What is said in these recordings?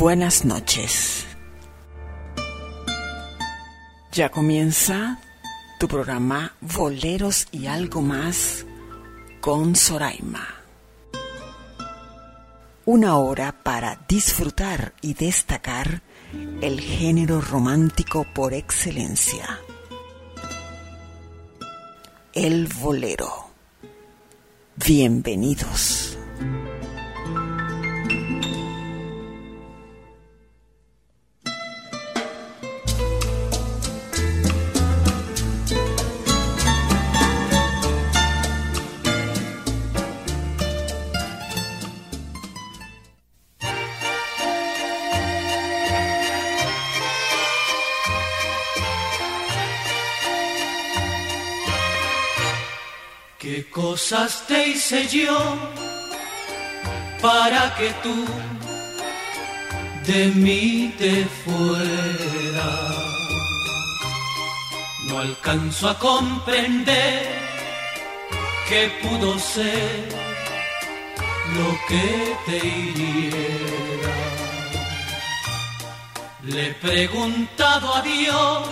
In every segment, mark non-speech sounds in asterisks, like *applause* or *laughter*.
buenas noches. Ya comienza tu programa Boleros y algo más con Soraima. Una hora para disfrutar y destacar el género romántico por excelencia. El bolero. Bienvenidos. Cosas te hice yo para que tú de mí te fueras. No alcanzo a comprender que pudo ser lo que te hiriera. Le he preguntado a Dios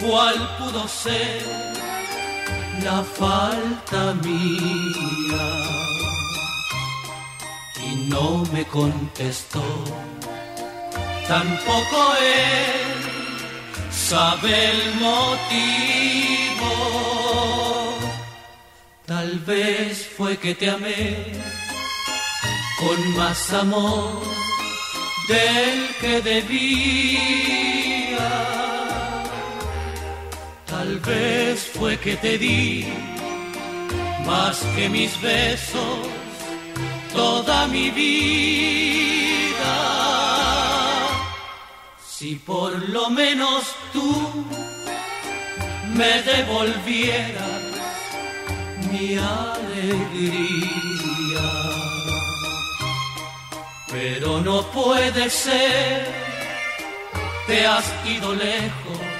cuál pudo ser la falta mía y no me contestó. Tampoco él sabe el motivo. Tal vez fue que te amé con más amor del que debía vez fue que te di más que mis besos toda mi vida. Si por lo menos tú me devolvieras mi alegría. Pero no puede ser, te has ido lejos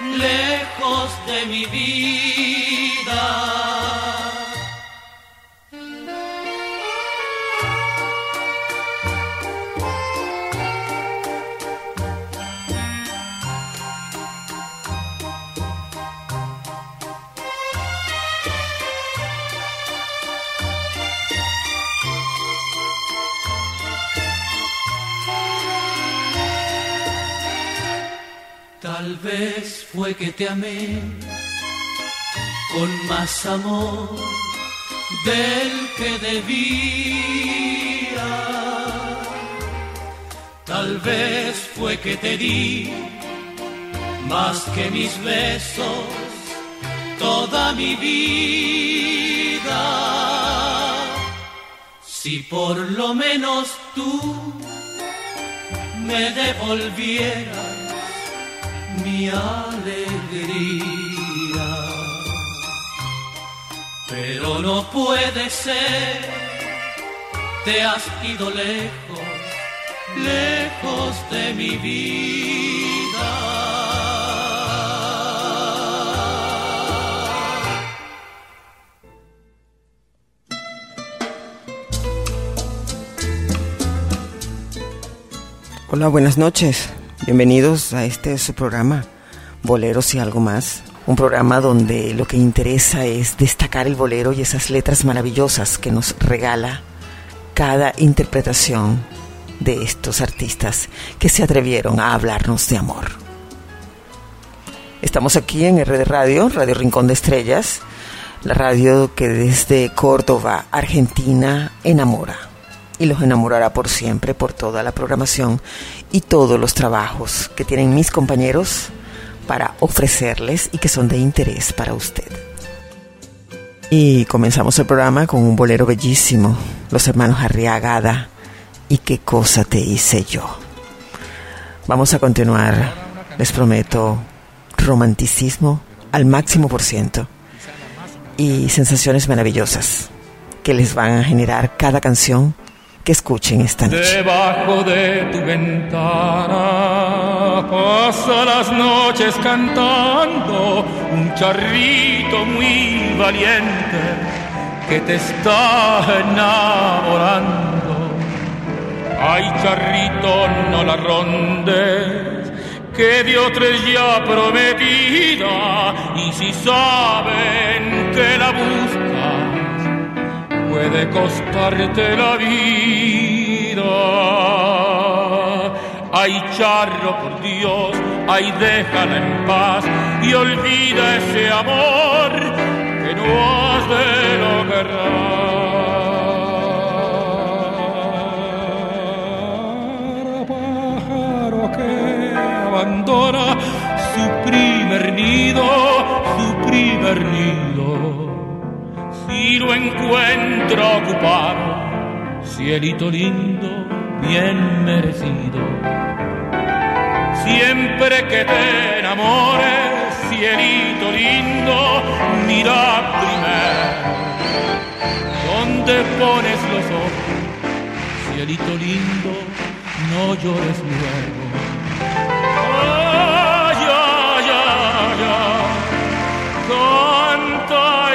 lejos de mi vida. Vez fue que te amé con más amor del que debía. Tal vez fue que te di más que mis besos toda mi vida. Si por lo menos tú me devolvieras mi alegría. Pero no puede ser, te has ido lejos, lejos de mi vida. Hola, buenas noches. Bienvenidos a este su programa, Boleros y algo más. Un programa donde lo que interesa es destacar el bolero y esas letras maravillosas que nos regala cada interpretación de estos artistas que se atrevieron a hablarnos de amor. Estamos aquí en RD Radio, Radio Rincón de Estrellas, la radio que desde Córdoba, Argentina, enamora y los enamorará por siempre por toda la programación y todos los trabajos que tienen mis compañeros para ofrecerles y que son de interés para usted. Y comenzamos el programa con un bolero bellísimo, los hermanos Arriagada y qué cosa te hice yo. Vamos a continuar, les prometo, romanticismo al máximo por ciento y sensaciones maravillosas que les van a generar cada canción escuchen esta noche. Debajo de tu ventana pasa las noches cantando un charrito muy valiente que te está enamorando. Ay, charrito, no la rondes, que de otros ya prometida, y si saben que la buscas, puede costarte la vida. Ay, charro, por Dios, ay, déjala en paz y olvida ese amor que no has de lograr. abandona su primer nido, su primer nido. Lo encuentra ocupado, cielito lindo, bien merecido. Siempre que te enamores, cielito lindo, mira primero. Dónde pones los ojos, cielito lindo, no llores luego. Canta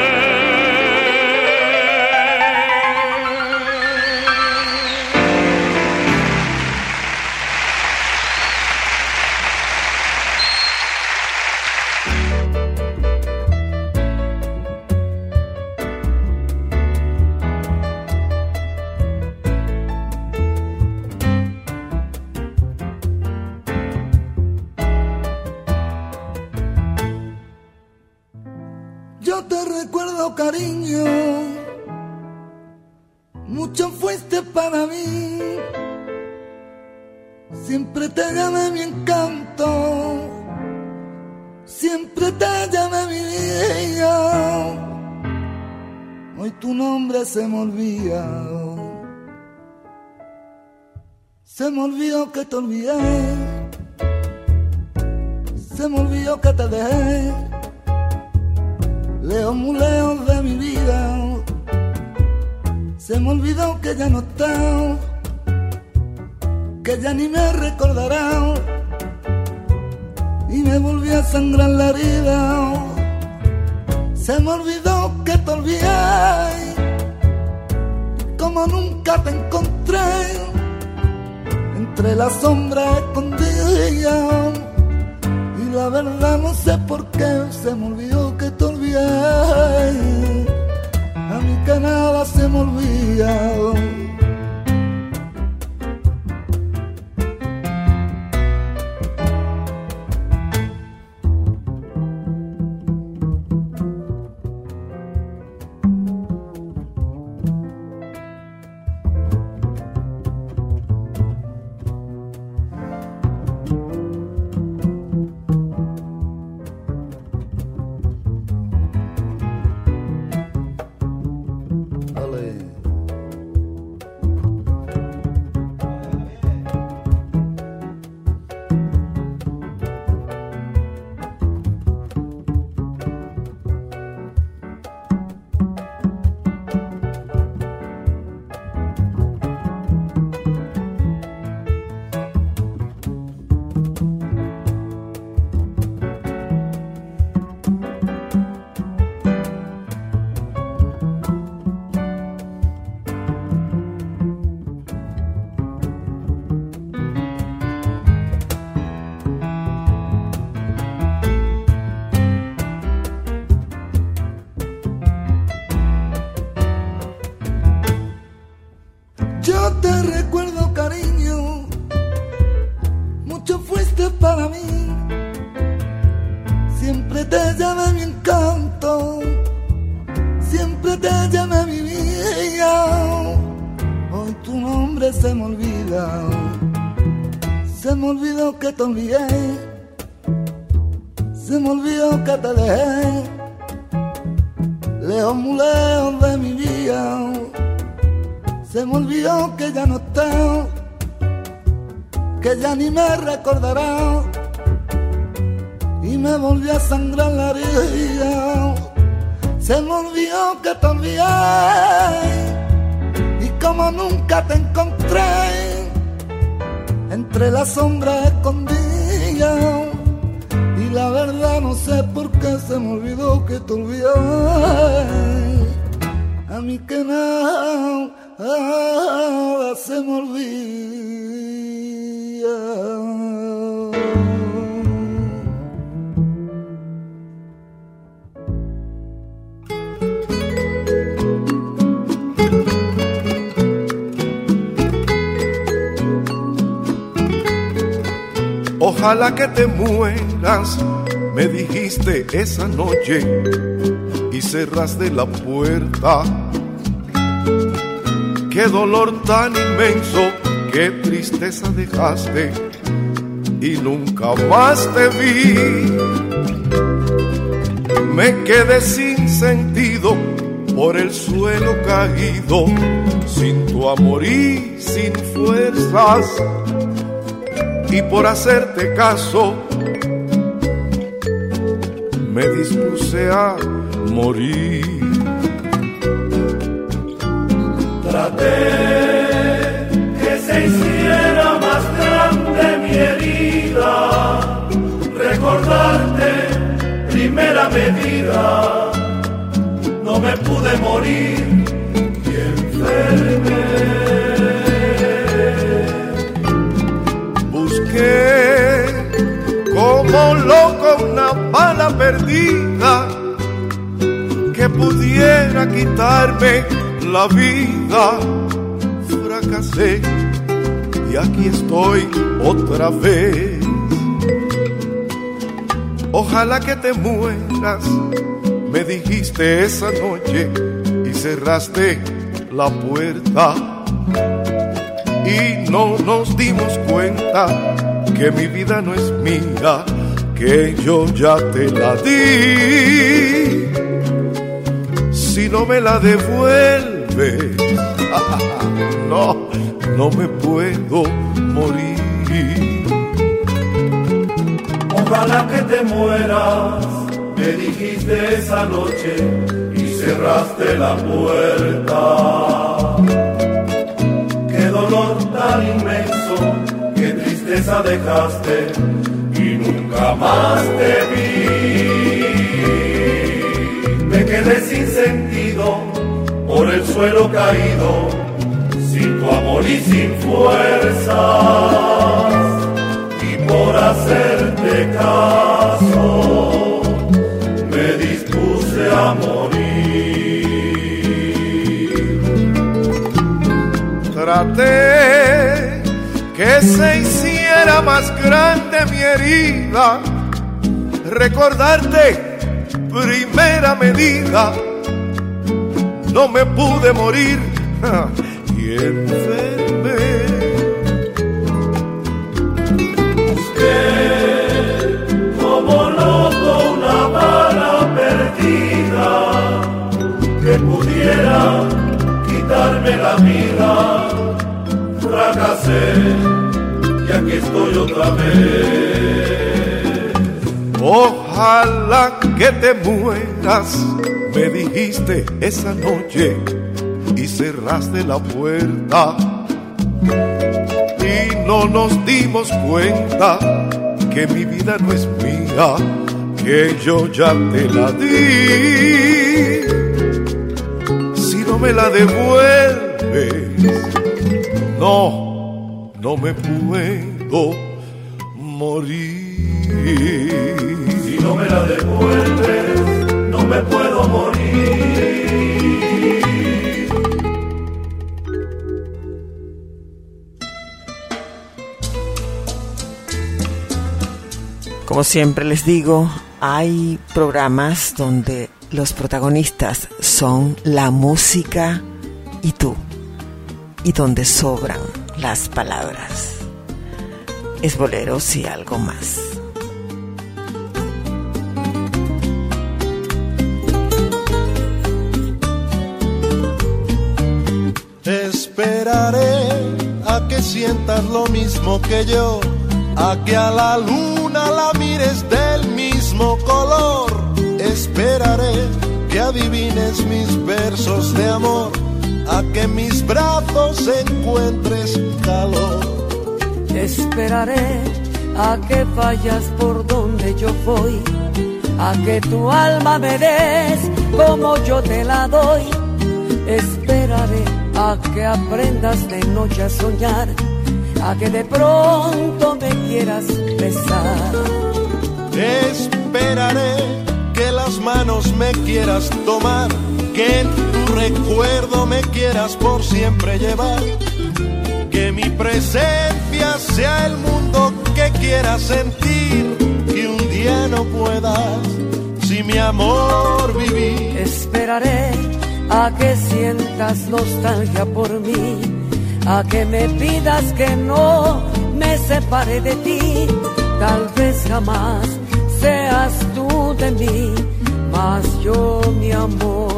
Se me olvida. Se me olvidó que te olvidé. Se me olvidó que te dejé. Leo muy lejos de mi vida. Se me olvidó que ya no está. Que ya ni me recordará. Y me volví a sangrar la herida. Se me olvidó que te olvidé como nunca te encontré. Entre la sombra escondida y la verdad no sé por qué se me olvidó que te olvidé. A mí que nada se me olvida dijiste esa noche y cerraste la puerta. Qué dolor tan inmenso, qué tristeza dejaste y nunca más te vi. Me quedé sin sentido por el suelo caído, sin tu amor y sin fuerzas y por hacerte caso me dispuse a morir. Traté que se hiciera más grande mi herida, recordarte primera medida, no me pude morir y enfermé. como loco una bala perdida que pudiera quitarme la vida. Fracasé y aquí estoy otra vez. Ojalá que te mueras, me dijiste esa noche y cerraste la puerta. Y no nos dimos cuenta que mi vida no es mía, que yo ya te la di. Si no me la devuelves, *laughs* no, no me puedo morir. Ojalá que te mueras, me dijiste esa noche y cerraste la puerta. Qué dolor tan inmenso tristeza dejaste nunca más te vi. Me quedé sin sentido por el suelo caído, sin tu amor y sin fuerzas, y por hacerte caso me dispuse a morir. Traté que se era más grande mi herida, recordarte primera medida, no me pude morir. *laughs* Y enfermé. Busqué como loco una bala perdida que pudiera quitarme la vida, fracasé aquí estoy otra vez. Ojalá que te mueras, me dijiste esa noche y cerraste la puerta. Y no nos dimos cuenta que mi vida no es mía, que yo ya te la di. Si no me la devuelves, no no me puedo morir. Si no me la devuelves, no me puedo morir. Como siempre les digo, hay programas donde los protagonistas son la música y tú, y donde sobran las palabras. Es boleros y algo más. Esperaré a que sientas lo mismo que yo, a que a la luna la mires del mismo color. Esperaré que adivines mis versos de amor, a que mis brazos encuentres calor. Esperaré a que vayas por donde yo voy, a que tu alma me des como yo te la doy. Esperaré a que aprendas de noche a soñar, a que de pronto me quieras besar. Esperaré que las manos me quieras tomar, que tu recuerdo me quieras por siempre llevar, que mi presencia sea el mundo que quieras sentir, que un día no puedas si mi amor vivir. Esperaré a que sientas nostalgia por mí, a que me pidas que no me separe de ti, tal vez jamás seas tú de mí, mas yo mi amor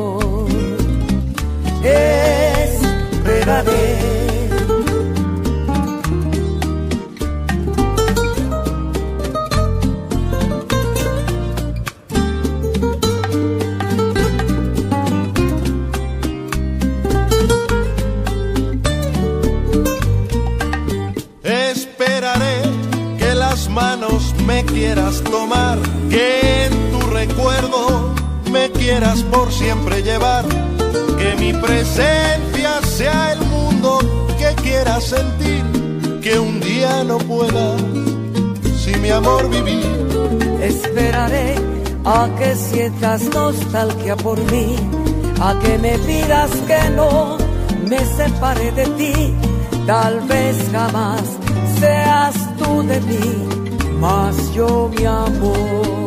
que las manos me quieras tomar, que en tu recuerdo me quieras por siempre llevar, que mi presencia sea el mundo que quieras sentir, que un día no pueda sin mi amor vivir. Esperaré a que sientas nostalgia por mí, a que me pidas que no me separe de ti. Tal vez jamás seas tú de mí, mas yo mi amor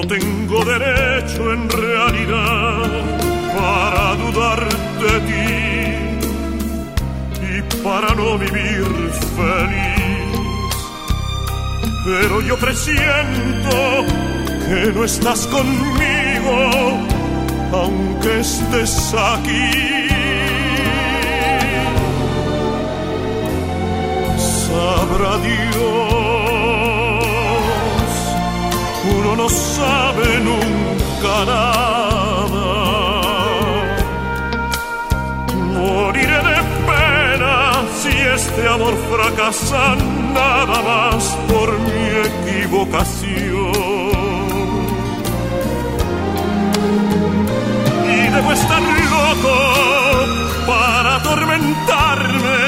No tengo derecho en realidad para dudar de ti y para no vivir feliz. Pero yo presiento que no estás conmigo, aunque estés aquí. Sabrá Dios, no sabe nunca nada. Moriré de pena si este amor fracasa nada más por mi equivocación. Y debo estar loco para atormentarme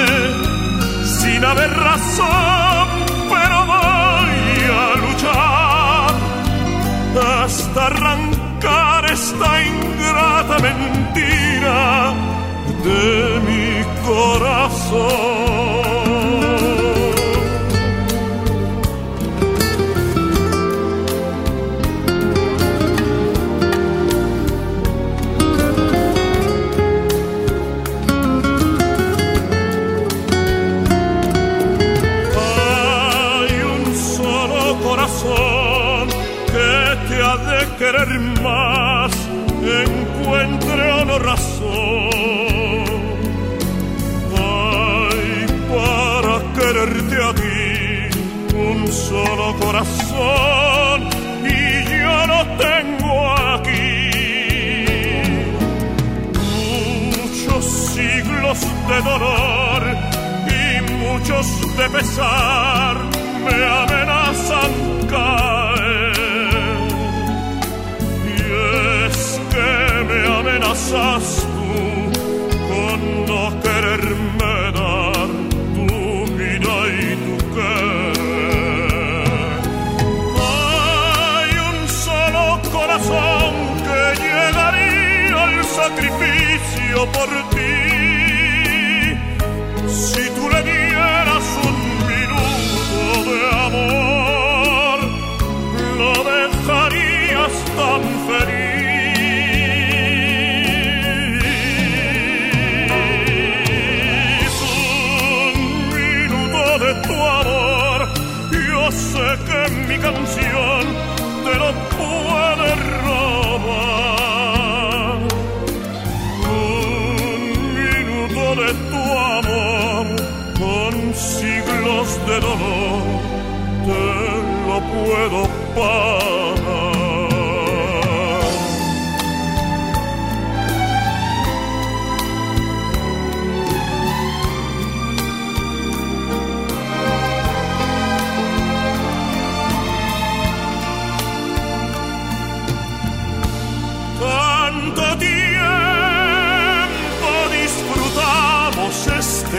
sin haber razón, arrancar esta ingrata mentira de mi corazón. Solo corazón, y yo lo tengo aquí. Muchos siglos de dolor y muchos de pesar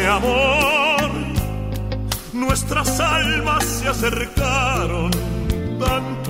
amor, nuestras almas se acercaron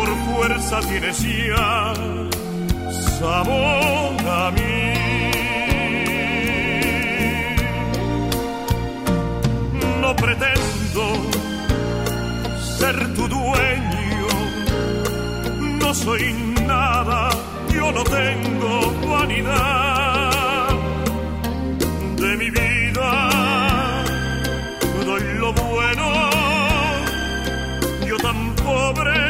por fuerza tienes ya sabor a mí. No pretendo ser tu dueño, no soy nada, yo no tengo vanidad de mi vida, doy lo bueno, yo tan pobre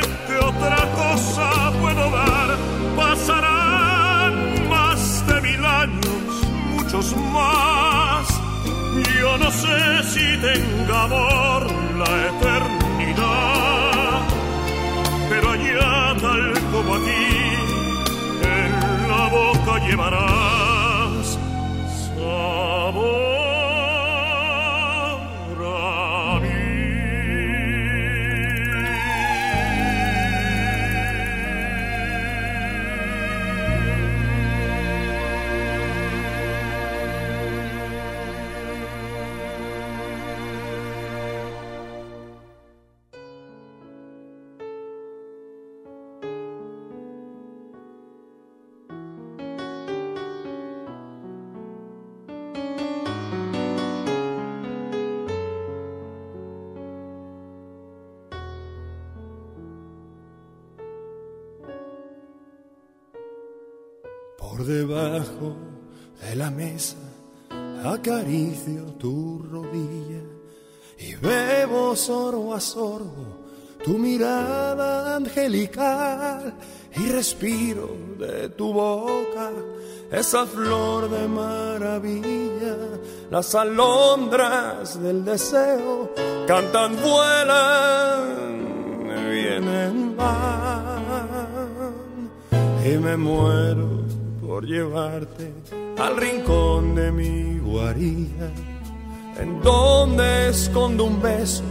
más, yo no sé si tenga amor la eternidad pero allá tal como aquí, en la boca llevarás Debajo de la mesa acaricio tu rodilla y bebo sorbo a sorbo tu mirada angelical y respiro de tu boca esa flor de maravilla. Las alondras del deseo cantan, vuelan, vienen, van y me muero por llevarte al rincón de mi guarida, en donde escondo un beso,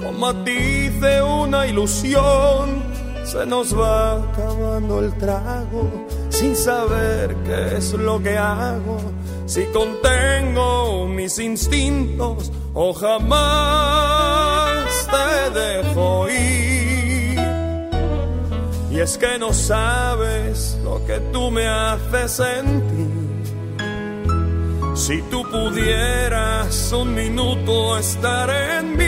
con matiz de una ilusión. Se nos va acabando el trago sin saber qué es lo que hago, si contengo mis instintos o jamás te dejo ir. Y es que no sabes lo que tú me haces sentir. Si tú pudieras un minuto estar en mí,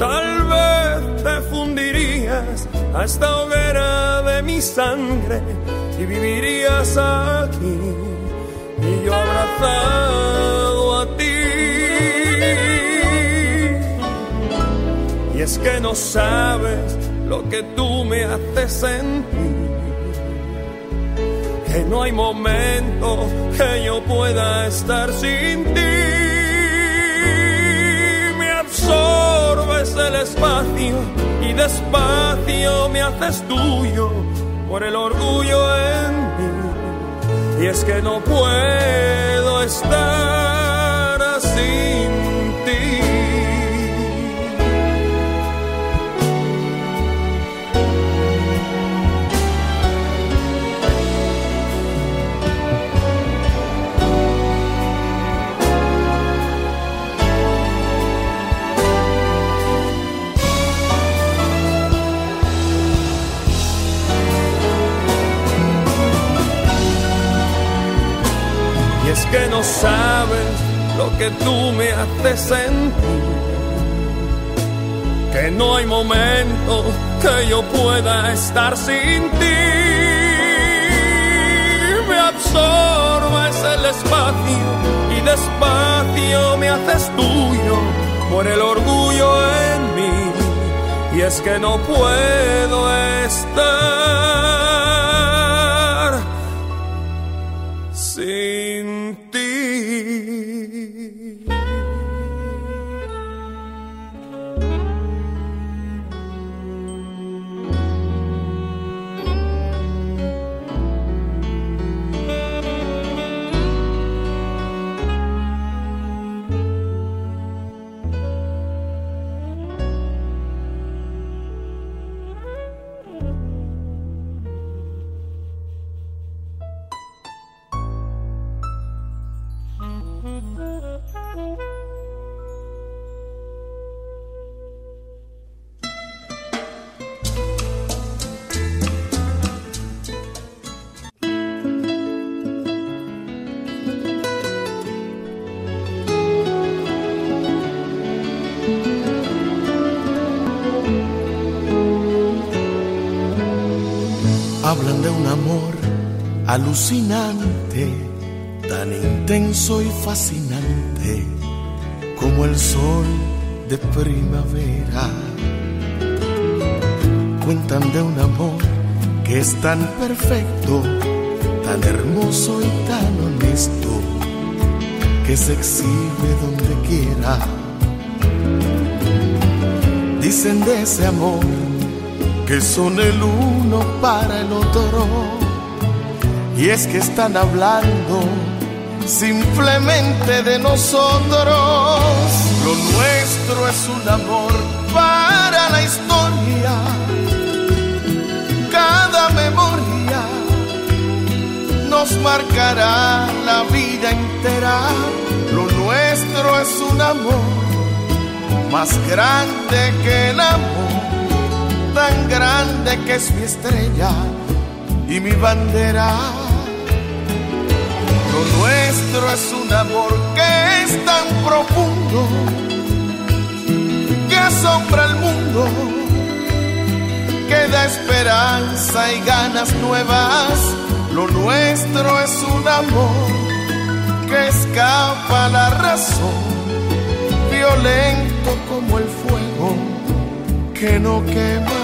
Tal vez te fundirías a esta hoguera de mi sangre y vivirías aquí y yo abrazado a ti. Y es que no sabes lo que tú me haces sentir. Que no hay momento que yo pueda estar sin ti. Me absorbes el espacio y despacio me haces tuyo por el orgullo en mí. Y es que no puedo estar así que no sabes lo que tú me haces sentir. Que no hay momento que yo pueda estar sin ti. Me absorbes el espacio y despacio me haces tuyo por el orgullo en mí. Y es que no puedo estar Hablan de un amor alucinante, tan intenso y fascinante como el sol de primavera. Cuentan de un amor que es tan perfecto, tan hermoso y tan honesto, que se exhibe donde quiera. Dicen de ese amor que son el uno para el otro. Y es que están hablando simplemente de nosotros. Lo nuestro es un amor para la historia. Cada memoria nos marcará la vida entera. Lo nuestro es un amor más grande que el amor tan grande que es mi estrella y mi bandera. Lo nuestro es un amor que es tan profundo que asombra al mundo, que da esperanza y ganas nuevas. Lo nuestro es un amor que escapa a la razón, violento como el fuego que no quema.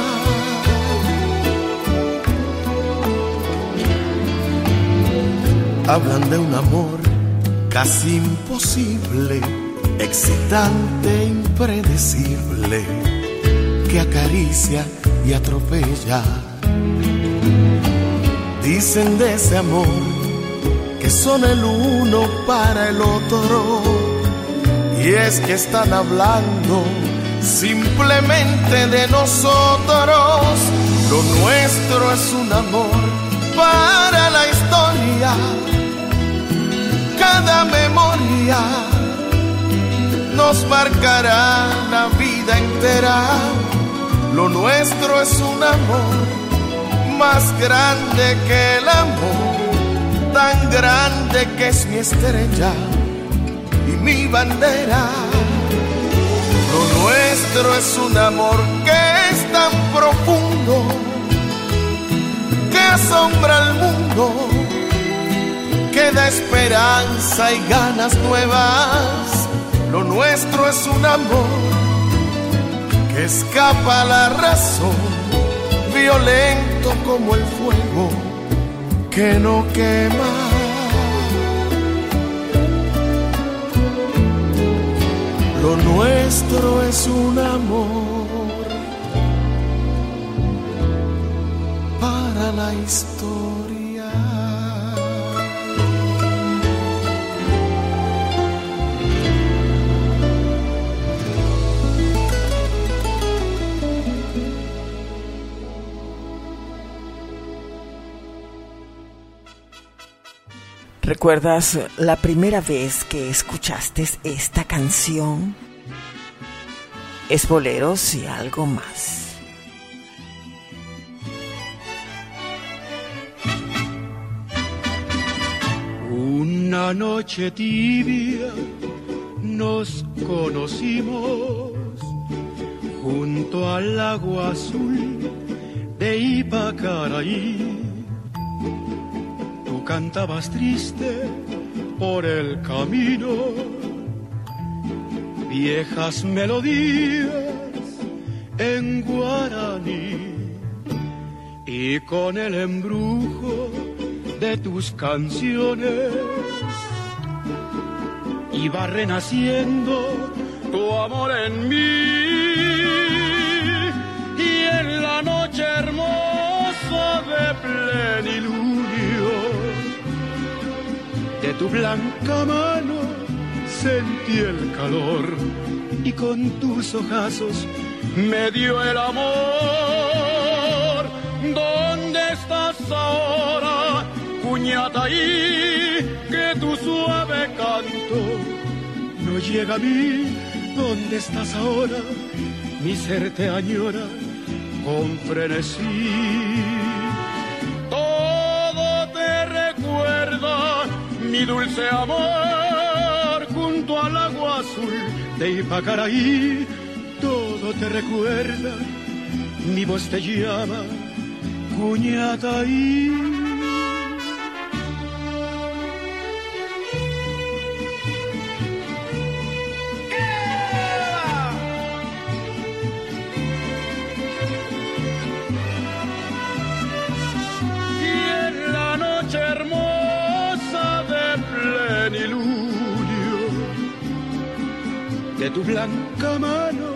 Hablan de un amor casi imposible, excitante, impredecible, que acaricia y atropella. Dicen de ese amor que son el uno para el otro, y es que están hablando simplemente de nosotros. Lo nuestro es un amor para la historia cada memoria nos marcará la vida entera. Lo nuestro es un amor más grande que el amor, tan grande que es mi estrella y mi bandera. Lo nuestro es un amor que es tan profundo que asombra al mundo, que da esperanza y ganas nuevas. Lo nuestro es un amor que escapa a la razón, violento como el fuego que no quema. Lo nuestro es un amor para la historia. ¿Recuerdas la primera vez que escuchaste esta canción? Es boleros y algo más. Una noche tibia nos conocimos junto al agua azul de Ipacaraí. Cantabas triste por el camino, viejas melodías en guaraní y con el embrujo de tus canciones iba renaciendo tu amor en mí. Y en la noche hermosa de plenilunio tu blanca mano sentí el calor y con tus ojazos me dio el amor. ¿Dónde estás ahora, Cuñataí? Que tu suave canto no llega a mí. ¿Dónde estás ahora? Mi ser te añora con frenesí. Mi dulce amor, junto al agua azul de Ipacaraí. Todo te recuerda, mi voz te llama, Cuñataí. Y de tu blanca mano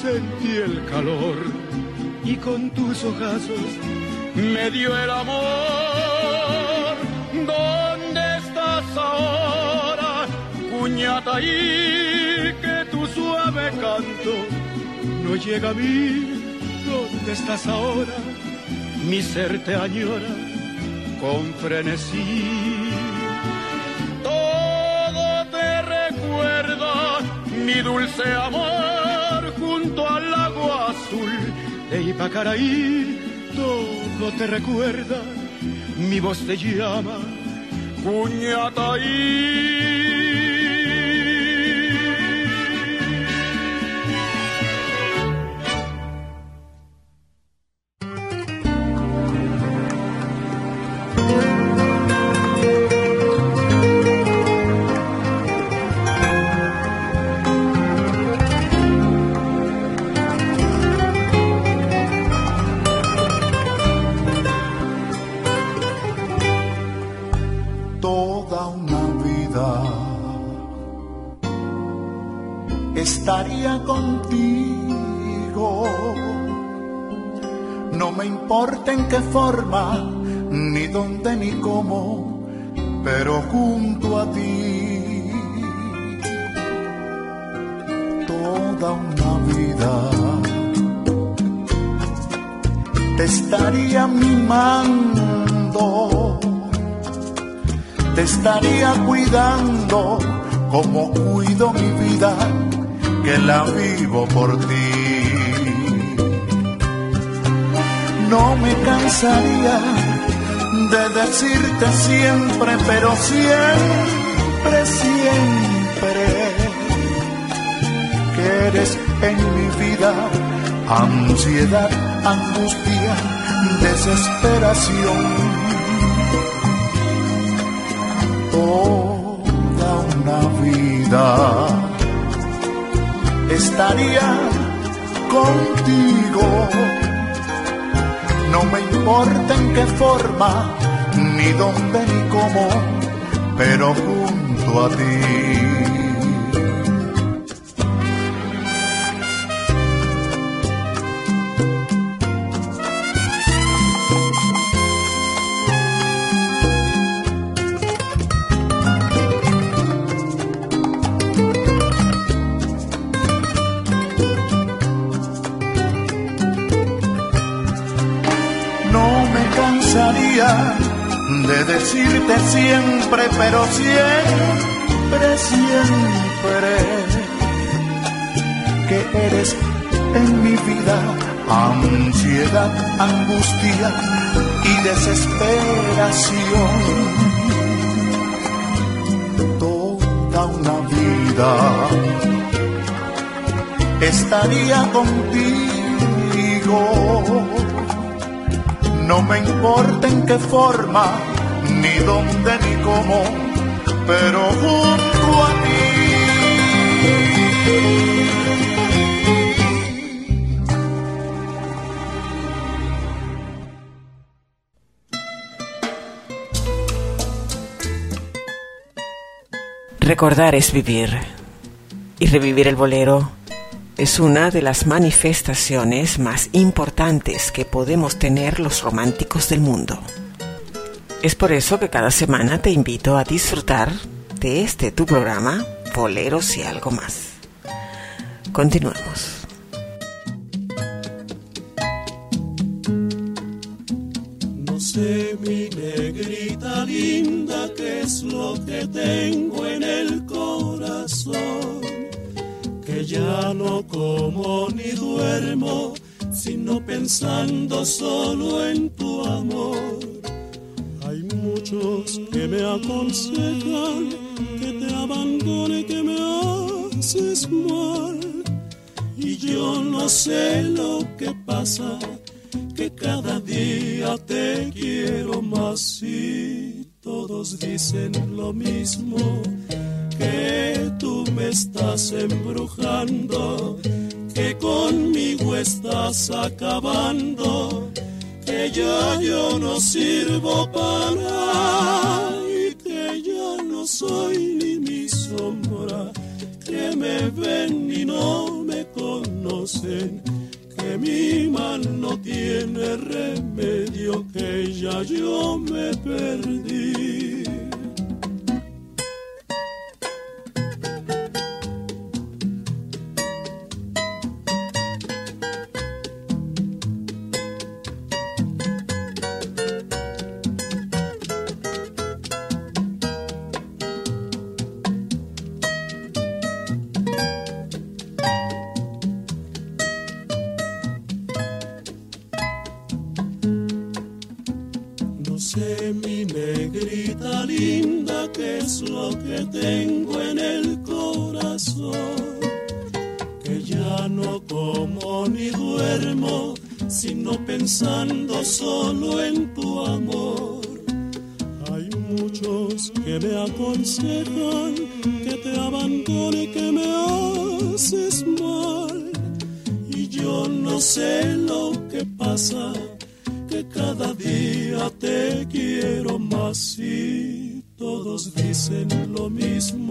sentí el calor y con tus ojazos me dio el amor. ¿Dónde estás ahora, Cuñataí? Que tu suave canto no llega a mí. ¿Dónde estás ahora? Mi ser te añora con frenesí. Mi dulce amor, junto al lago azul de Ipacaraí. Todo te recuerda, mi voz te llama, Cuñataí. Cuidando como cuido mi vida, que la vivo por ti. No me cansaría de decirte siempre, pero siempre, siempre, que eres en mi vida ansiedad, angustia, desesperación. Una vida estaría contigo. No me importa en qué forma, ni dónde ni cómo, pero junto a ti decirte siempre, pero siempre, siempre, que eres en mi vida ansiedad, angustia y desesperación. Toda una vida estaría contigo no me importa en qué forma, ni dónde ni cómo, pero junto a. Recordar es vivir y revivir el bolero es una de las manifestaciones más importantes que podemos tener los románticos del mundo. Es por eso que cada semana te invito a disfrutar de este tu programa, Boleros y algo más. Continuemos. No sé, mi negrita linda, qué es lo que tengo en el corazón ya no como ni duermo, sino pensando solo en tu amor. Muchos que me aconsejan que te abandone, que me haces mal. Y yo no sé lo que pasa, que cada día te quiero más y todos dicen lo mismo que tú me estás embrujando, que conmigo estás acabando, que ya yo no sirvo para y que ya no soy ni mi sombra, que me ven y no me conocen. Que mi mal no tiene remedio, que ya yo me perdí. mi negrita linda, que es lo que tengo en el corazón. Que ya no como ni duermo, sino pensando solo en tu amor. Hay muchos que me aconsejan que te abandone, que me haces mal. Y yo no sé lo que pasa hacen lo mismo.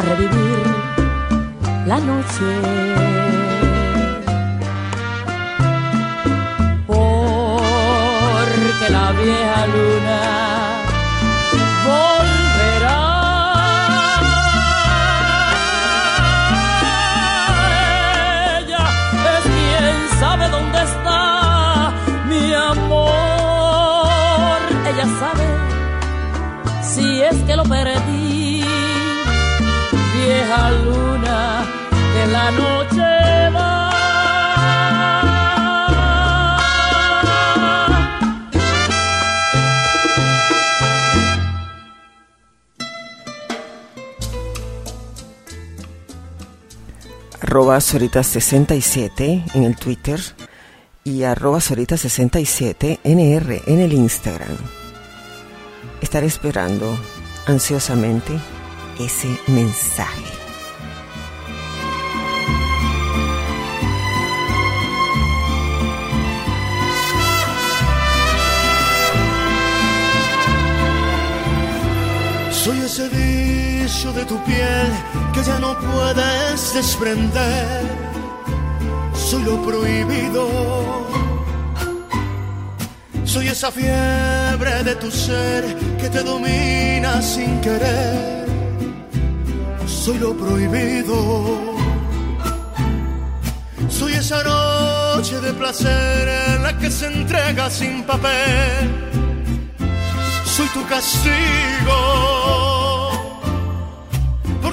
a revivir la noche. Porque la vieja luna arroba Sorita67 en el Twitter y arroba Sorita67 NR en el Instagram. Estaré esperando ansiosamente ese mensaje. Tu piel que ya no puedes desprender. Soy lo prohibido. Soy esa fiebre de tu ser que te domina sin querer. Soy lo prohibido. Soy esa noche de placer en la que se entrega sin papel. Soy tu castigo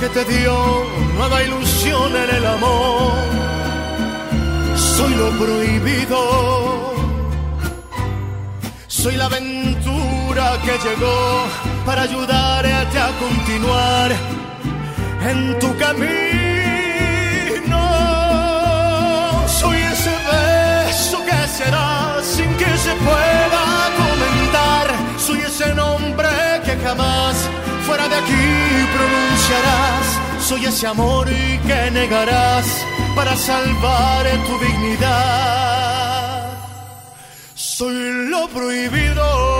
que te dio nueva ilusión en el amor. Soy lo prohibido. Soy la aventura que llegó para ayudarte a continuar en tu camino. Soy ese beso que será sin que se pueda comentar. Soy ese nombre que jamás fuera de aquí pronunciarás. Soy ese amor que negarás para salvar tu dignidad. Soy lo prohibido.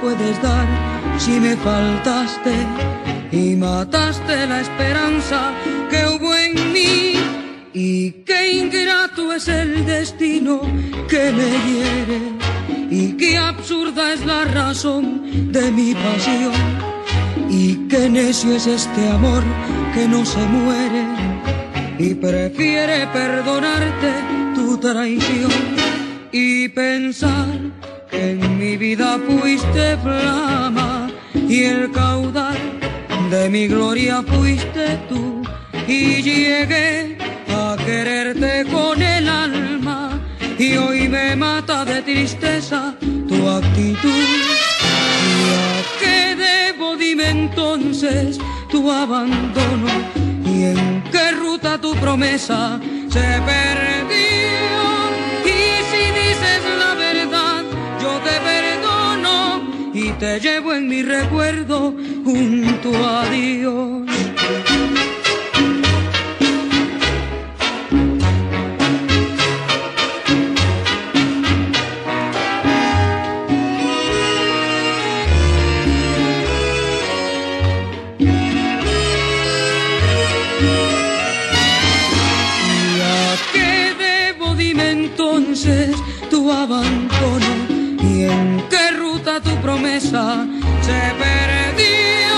Puedes dar si me faltaste y mataste la esperanza que hubo en mí? Y qué ingrato es el destino que me hiere y qué absurda es la razón de mi pasión y qué necio es este amor que no se muere y prefiere perdonarte traición y pensar en mi vida fuiste flama y el caudal de mi gloria fuiste tú y llegué a quererte con el alma y hoy me mata de tristeza tu actitud. ¿Y a qué debo, dime entonces, tu abandono? ¿Y en qué ruta tu promesa se perdió? Te llevo en mi recuerdo junto a Dios. y en tu promesa se perdió.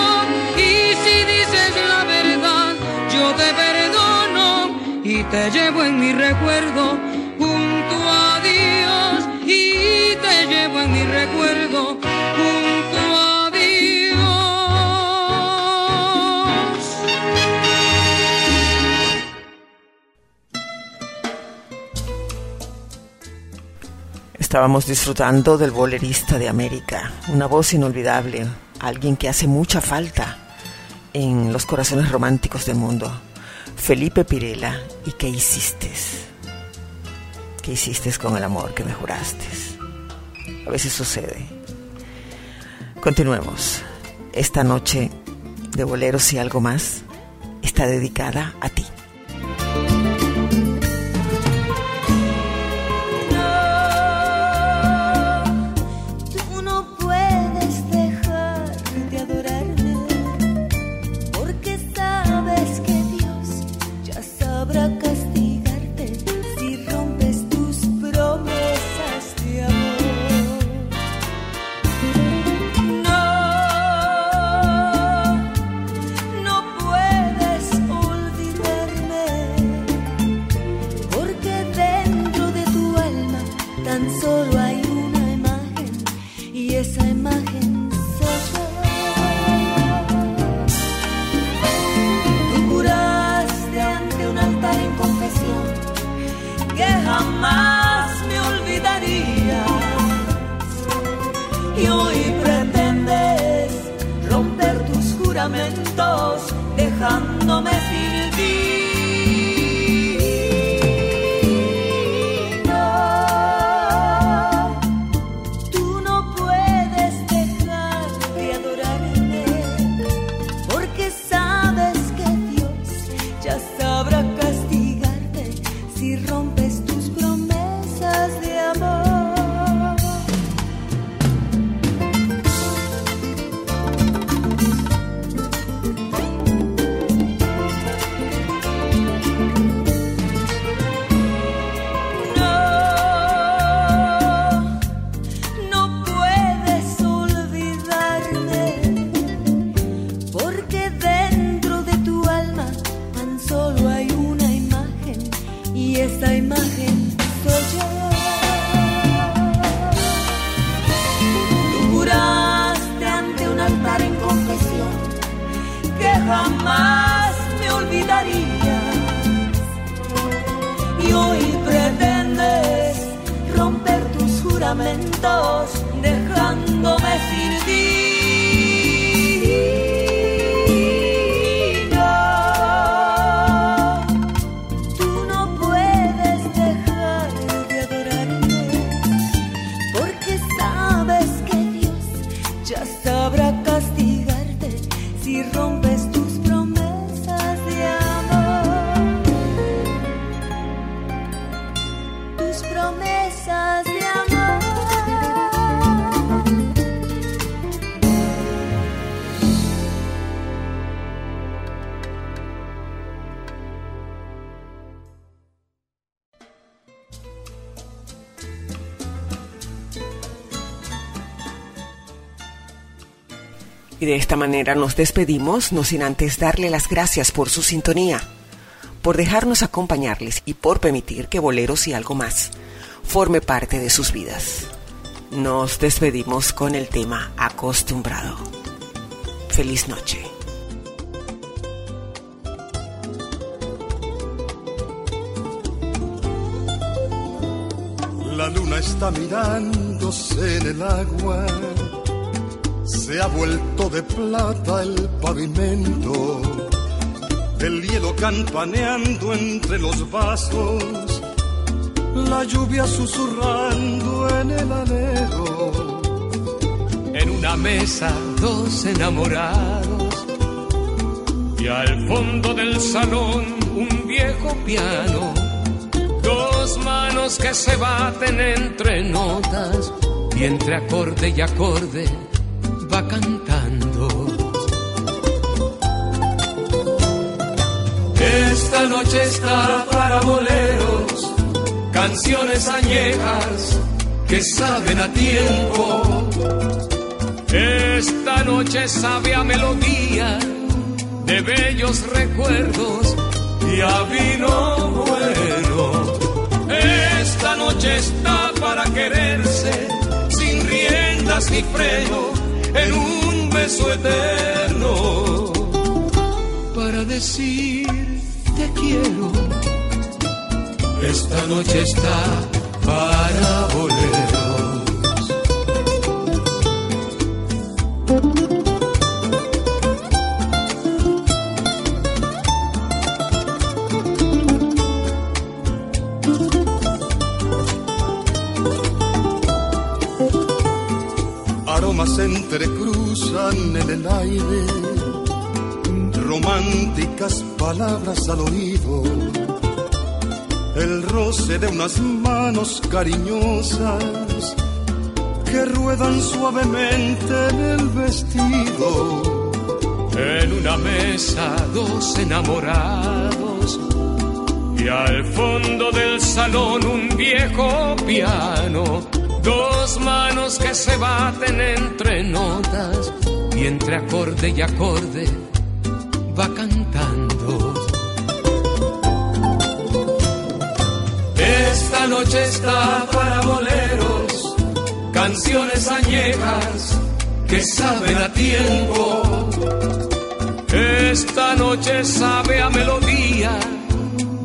Y si dices la verdad, yo te perdono y te llevo en mi recuerdo junto a Dios y te llevo en mi recuerdo Estábamos disfrutando del bolerista de América, una voz inolvidable, alguien que hace mucha falta en los corazones románticos del mundo. Felipe Pirela, ¿y qué hiciste? ¿Qué hiciste con el amor que me juraste? A veces sucede. Continuemos. Esta noche de boleros y algo más está dedicada a ti. sabrá castigarte si rompes. Y de esta manera nos despedimos, no sin antes darle las gracias por su sintonía, por dejarnos acompañarles y por permitir que Boleros y algo más forme parte de sus vidas. Nos despedimos con el tema acostumbrado. Feliz noche. La luna está bañados en el agua. Se ha vuelto de plata el pavimento, el hielo campaneando entre los vasos, la lluvia susurrando en el alero. En una mesa dos enamorados y al fondo del salón un viejo piano Dos manos que se baten entre notas y entre acorde y acorde Esta noche está para boleros, canciones añejas que saben a tiempo. Esta noche sabe a melodía de bellos recuerdos y a vino bueno. Esta noche está para quererse, sin riendas ni freno, en un beso eterno. Para decir te quiero, esta noche está para volver. se entrecruzan en el aire, románticas palabras al oído, el roce de unas manos cariñosas que ruedan suavemente en el vestido. En una mesa dos enamorados y al fondo del salón un viejo piano Dos manos que se baten entre notas y entre acorde y acorde va cantando. Esta noche está para boleros, canciones añejas que saben a tiempo. Esta noche sabe a melodía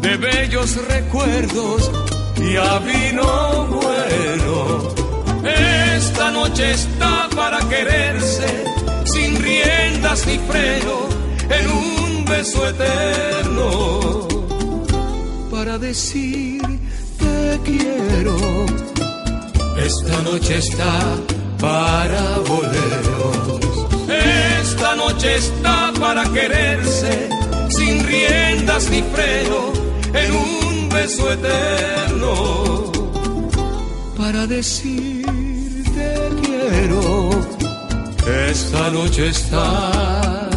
de bellos recuerdos y a vino bueno. Esta noche está para quererse, sin riendas ni freno, en un beso eterno. Para decir te quiero, esta noche está para boleros. Esta noche está para quererse, sin riendas ni freno, en un beso eterno para decirte quiero. Esta noche está